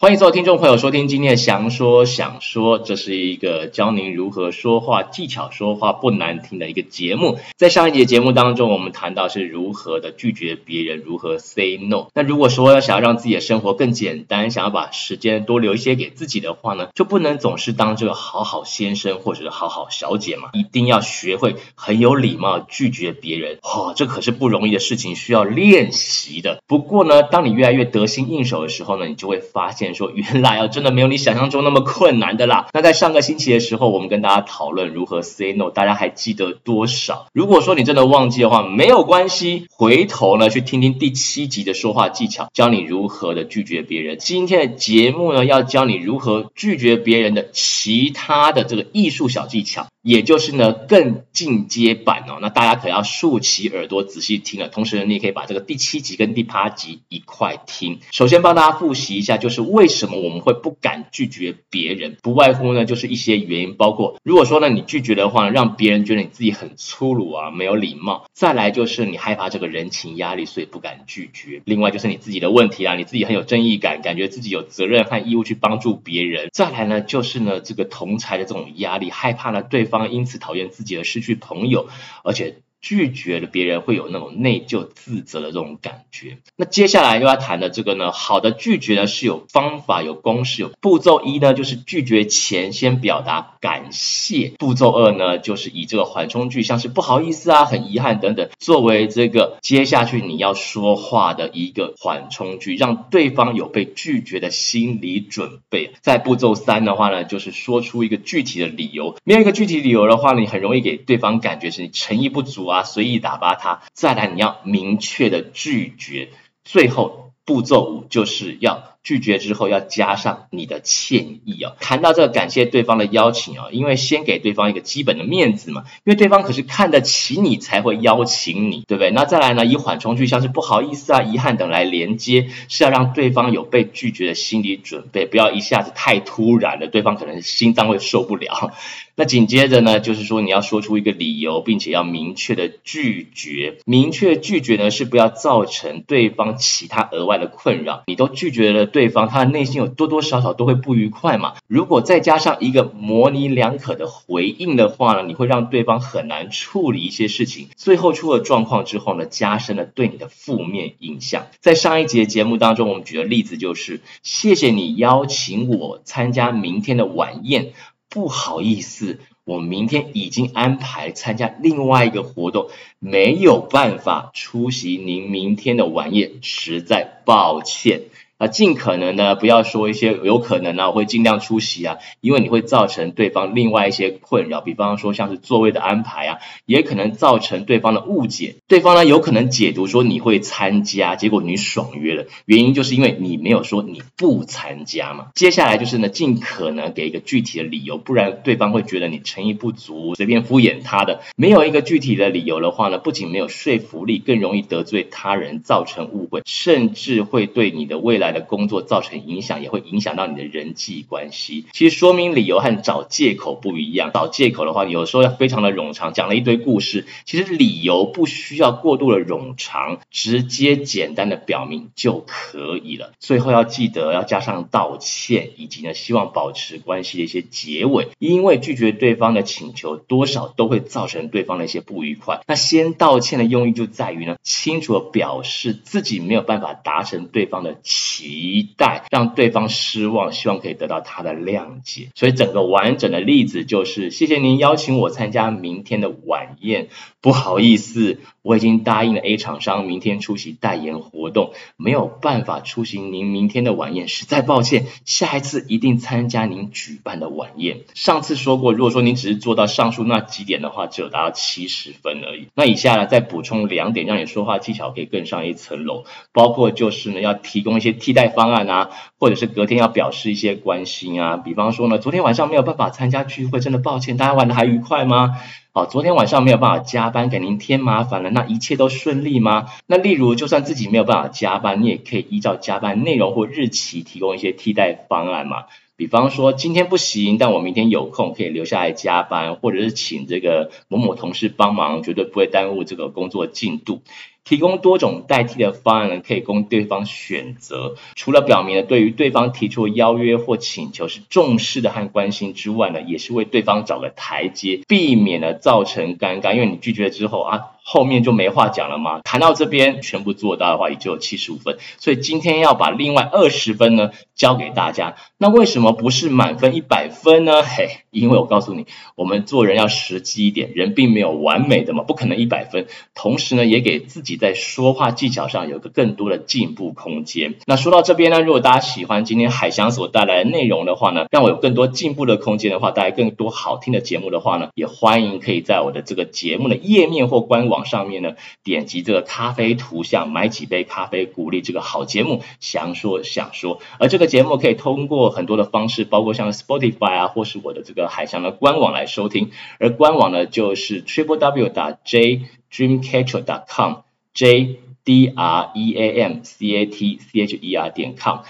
欢迎所有听众朋友收听今天的详说想说，这是一个教您如何说话技巧、说话不难听的一个节目。在上一节节目当中，我们谈到是如何的拒绝别人，如何 say no。那如果说要想要让自己的生活更简单，想要把时间多留一些给自己的话呢，就不能总是当这个好好先生或者是好好小姐嘛，一定要学会很有礼貌拒绝别人。哦，这可是不容易的事情，需要练习的。不过呢，当你越来越得心应手的时候呢，你就会发现。说原来啊，真的没有你想象中那么困难的啦。那在上个星期的时候，我们跟大家讨论如何 say no，大家还记得多少？如果说你真的忘记的话，没有关系，回头呢去听听第七集的说话技巧，教你如何的拒绝别人。今天的节目呢，要教你如何拒绝别人的其他的这个艺术小技巧。也就是呢，更进阶版哦，那大家可要竖起耳朵仔细听了。同时呢，你也可以把这个第七集跟第八集一块听。首先帮大家复习一下，就是为什么我们会不敢拒绝别人，不外乎呢就是一些原因，包括如果说呢你拒绝的话呢，让别人觉得你自己很粗鲁啊，没有礼貌；再来就是你害怕这个人情压力，所以不敢拒绝；另外就是你自己的问题啊，你自己很有正义感，感觉自己有责任和义务去帮助别人；再来呢就是呢这个同侪的这种压力，害怕呢对方。因此讨厌自己而失去朋友，而且。拒绝了别人会有那种内疚自责的这种感觉。那接下来又要谈的这个呢，好的拒绝呢是有方法、有公式、有步骤。一呢就是拒绝前先表达感谢。步骤二呢就是以这个缓冲句，像是不好意思啊、很遗憾等等，作为这个接下去你要说话的一个缓冲句，让对方有被拒绝的心理准备。在步骤三的话呢，就是说出一个具体的理由。没有一个具体理由的话呢，你很容易给对方感觉是你诚意不足。啊，随意打发他。再来，你要明确的拒绝。最后步骤五就是要拒绝之后要加上你的歉意啊。谈到这个感谢对方的邀请啊，因为先给对方一个基本的面子嘛，因为对方可是看得起你才会邀请你，对不对？那再来呢，以缓冲句像是不好意思啊、遗憾等来连接，是要让对方有被拒绝的心理准备，不要一下子太突然了，对方可能心脏会受不了。那紧接着呢，就是说你要说出一个理由，并且要明确的拒绝。明确拒绝呢，是不要造成对方其他额外的困扰。你都拒绝了对对方，他的内心有多多少少都会不愉快嘛。如果再加上一个模棱两可的回应的话呢，你会让对方很难处理一些事情，最后出了状况之后呢，加深了对你的负面印象。在上一节节目当中，我们举的例子就是，谢谢你邀请我参加明天的晚宴。不好意思，我明天已经安排参加另外一个活动，没有办法出席您明天的晚宴，实在抱歉。啊，尽可能呢，不要说一些有可能啊，我会尽量出席啊，因为你会造成对方另外一些困扰，比方说像是座位的安排啊，也可能造成对方的误解。对方呢，有可能解读说你会参加，结果你爽约了，原因就是因为你没有说你不参加嘛。接下来就是呢，尽可能给一个具体的理由，不然对方会觉得你诚意不足，随便敷衍他的。没有一个具体的理由的话呢，不仅没有说服力，更容易得罪他人，造成误会，甚至会对你的未来的工作造成影响，也会影响到你的人际关系。其实说明理由和找借口不一样。找借口的话，有时候要非常的冗长，讲了一堆故事。其实理由不需要过度的冗长，直接简单的表明就可以了。最后要记得要加上道歉，以及呢希望保持关系的一些结尾。因为拒绝对方的请求，多少都会造成对方的一些不愉快。那先道歉的用意就在于呢，清楚的表示自己没有办法达成对方的期待，让对方失望，希望可以得到他的谅解。所以整个完整的例子就是：谢谢您邀请我参加明天的晚宴，不好意思，我已经答应了 A 厂商明天出席代言活动，没有办法出席您明天的晚宴，实在抱歉，下一次一定参加您举办的晚宴。上次说过，如果说您只是做到上述那几点的话，只有达到七十分而已。那以下呢，再补充两点，让你说话技巧可以更上一层楼，包括就是呢，要提供一些替代方案啊，或者是隔天要表示一些关心啊，比方说呢，昨天晚上没有办法参加聚会，真的抱歉，大家玩的还愉快吗？哦，昨天晚上没有办法加班，给您添麻烦了，那一切都顺利吗？那例如，就算自己没有办法加班，你也可以依照加班内容或日期提供一些替代方案嘛。比方说今天不行，但我明天有空可以留下来加班，或者是请这个某某同事帮忙，绝对不会耽误这个工作进度。提供多种代替的方案呢，可以供对方选择。除了表明了对于对方提出邀约或请求是重视的和关心之外呢，也是为对方找个台阶，避免了造成尴尬。因为你拒绝之后啊，后面就没话讲了嘛。谈到这边全部做到的话，也就有七十五分。所以今天要把另外二十分呢交给大家。那为什么不是满分一百分呢？嘿，因为我告诉你，我们做人要实际一点，人并没有完美的嘛，不可能一百分。同时呢，也给自己。在说话技巧上有个更多的进步空间。那说到这边呢，如果大家喜欢今天海翔所带来的内容的话呢，让我有更多进步的空间的话，带来更多好听的节目的话呢，也欢迎可以在我的这个节目的页面或官网上面呢，点击这个咖啡图像，买几杯咖啡，鼓励这个好节目。翔说想说，而这个节目可以通过很多的方式，包括像 Spotify 啊，或是我的这个海翔的官网来收听。而官网呢，就是 triple w 打 j dreamcatcher dot com。J D R E A M C A T C H E R 点 com。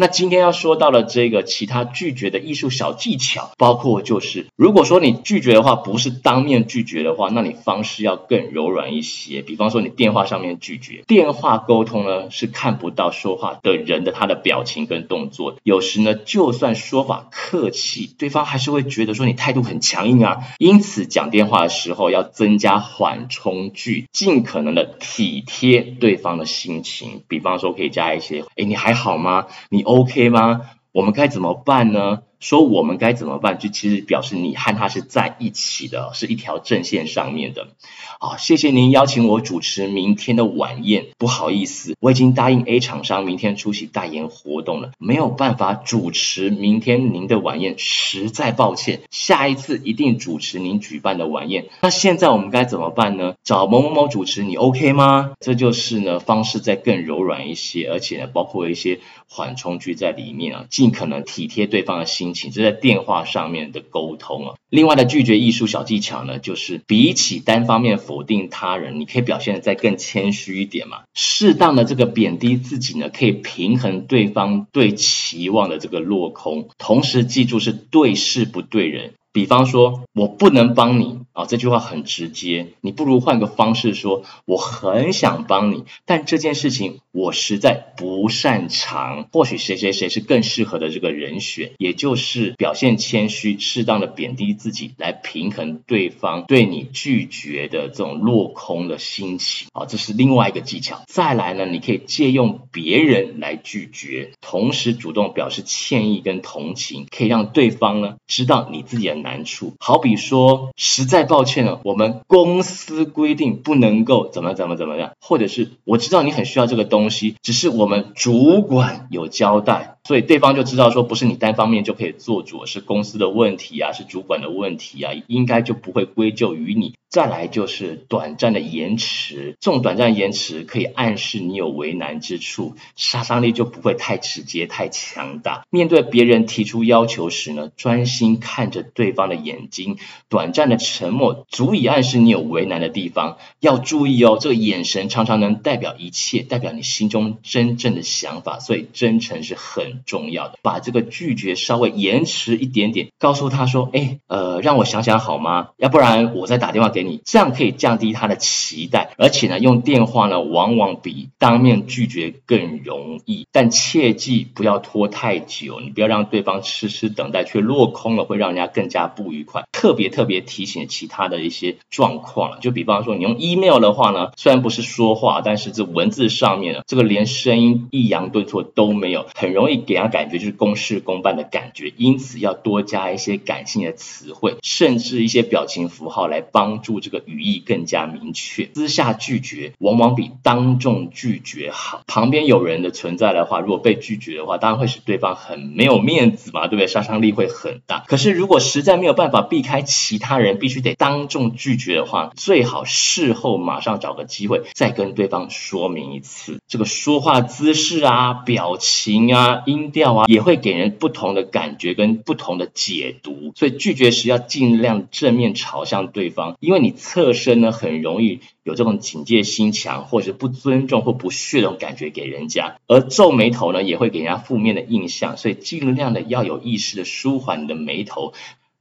那今天要说到了这个其他拒绝的艺术小技巧，包括就是，如果说你拒绝的话，不是当面拒绝的话，那你方式要更柔软一些。比方说你电话上面拒绝，电话沟通呢是看不到说话的人的他的表情跟动作，有时呢就算说法客气，对方还是会觉得说你态度很强硬啊。因此讲电话的时候要增加缓冲句，尽可能的体贴对方的心情。比方说可以加一些，哎，你还好吗？你。OK 吗？我们该怎么办呢？说我们该怎么办，就其实表示你和他是在一起的，是一条阵线上面的。好，谢谢您邀请我主持明天的晚宴。不好意思，我已经答应 A 厂商明天出席代言活动了，没有办法主持明天您的晚宴，实在抱歉。下一次一定主持您举办的晚宴。那现在我们该怎么办呢？找某某某主持，你 OK 吗？这就是呢，方式再更柔软一些，而且呢，包括一些缓冲句在里面啊，尽可能体贴对方的心。请这在电话上面的沟通啊。另外的拒绝艺术小技巧呢，就是比起单方面否定他人，你可以表现的再更谦虚一点嘛。适当的这个贬低自己呢，可以平衡对方对期望的这个落空。同时记住是对事不对人。比方说，我不能帮你啊，这句话很直接。你不如换个方式说，我很想帮你，但这件事情我实在不擅长。或许谁谁谁是更适合的这个人选，也就是表现谦虚，适当的贬低自己，来平衡对方对你拒绝的这种落空的心情啊，这是另外一个技巧。再来呢，你可以借用别人来拒绝，同时主动表示歉意跟同情，可以让对方呢知道你自己的。难处，好比说，实在抱歉了，我们公司规定不能够怎么怎么怎么样，或者是我知道你很需要这个东西，只是我们主管有交代。所以对方就知道说，不是你单方面就可以做主，是公司的问题啊，是主管的问题啊，应该就不会归咎于你。再来就是短暂的延迟，这种短暂延迟可以暗示你有为难之处，杀伤力就不会太直接、太强大。面对别人提出要求时呢，专心看着对方的眼睛，短暂的沉默足以暗示你有为难的地方。要注意哦，这个眼神常常能代表一切，代表你心中真正的想法，所以真诚是很重要的，把这个拒绝稍微延迟一点点，告诉他说：“哎，呃，让我想想好吗？要不然我再打电话给你，这样可以降低他的期待。而且呢，用电话呢，往往比当面拒绝更容易。但切记不要拖太久，你不要让对方迟迟等待却落空了，会让人家更加不愉快。特别特别提醒其他的一些状况，就比方说你用 email 的话呢，虽然不是说话，但是这文字上面呢，这个连声音抑扬顿挫都没有，很容易。给他感觉就是公事公办的感觉，因此要多加一些感性的词汇，甚至一些表情符号来帮助这个语义更加明确。私下拒绝往往比当众拒绝好。旁边有人的存在的话，如果被拒绝的话，当然会使对方很没有面子嘛，对不对？杀伤力会很大。可是如果实在没有办法避开其他人，必须得当众拒绝的话，最好事后马上找个机会再跟对方说明一次这个说话姿势啊、表情啊。音调啊，也会给人不同的感觉跟不同的解读。所以拒绝时要尽量正面朝向对方，因为你侧身呢，很容易有这种警戒心强，或者是不尊重或不屑的感觉给人家。而皱眉头呢，也会给人家负面的印象，所以尽量的要有意识的舒缓你的眉头。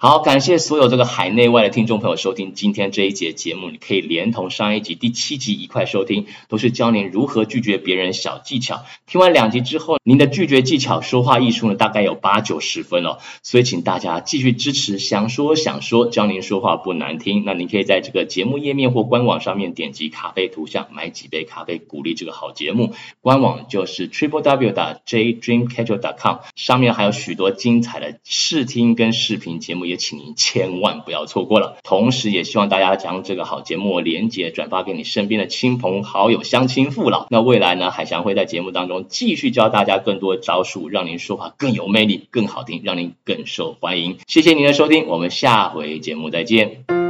好，感谢所有这个海内外的听众朋友收听今天这一节节目，你可以连同上一集第七集一块收听，都是教您如何拒绝别人小技巧。听完两集之后，您的拒绝技巧、说话艺术呢，大概有八九十分哦。所以请大家继续支持，想说想说，教您说话不难听。那您可以在这个节目页面或官网上面点击咖啡图像，买几杯咖啡，鼓励这个好节目。官网就是 triple w 打 j dreamcatcher dot com，上面还有许多精彩的试听跟视频节目。也请您千万不要错过了，同时也希望大家将这个好节目连接转发给你身边的亲朋好友、乡亲父老。那未来呢，海翔会在节目当中继续教大家更多招数，让您说话更有魅力、更好听，让您更受欢迎。谢谢您的收听，我们下回节目再见。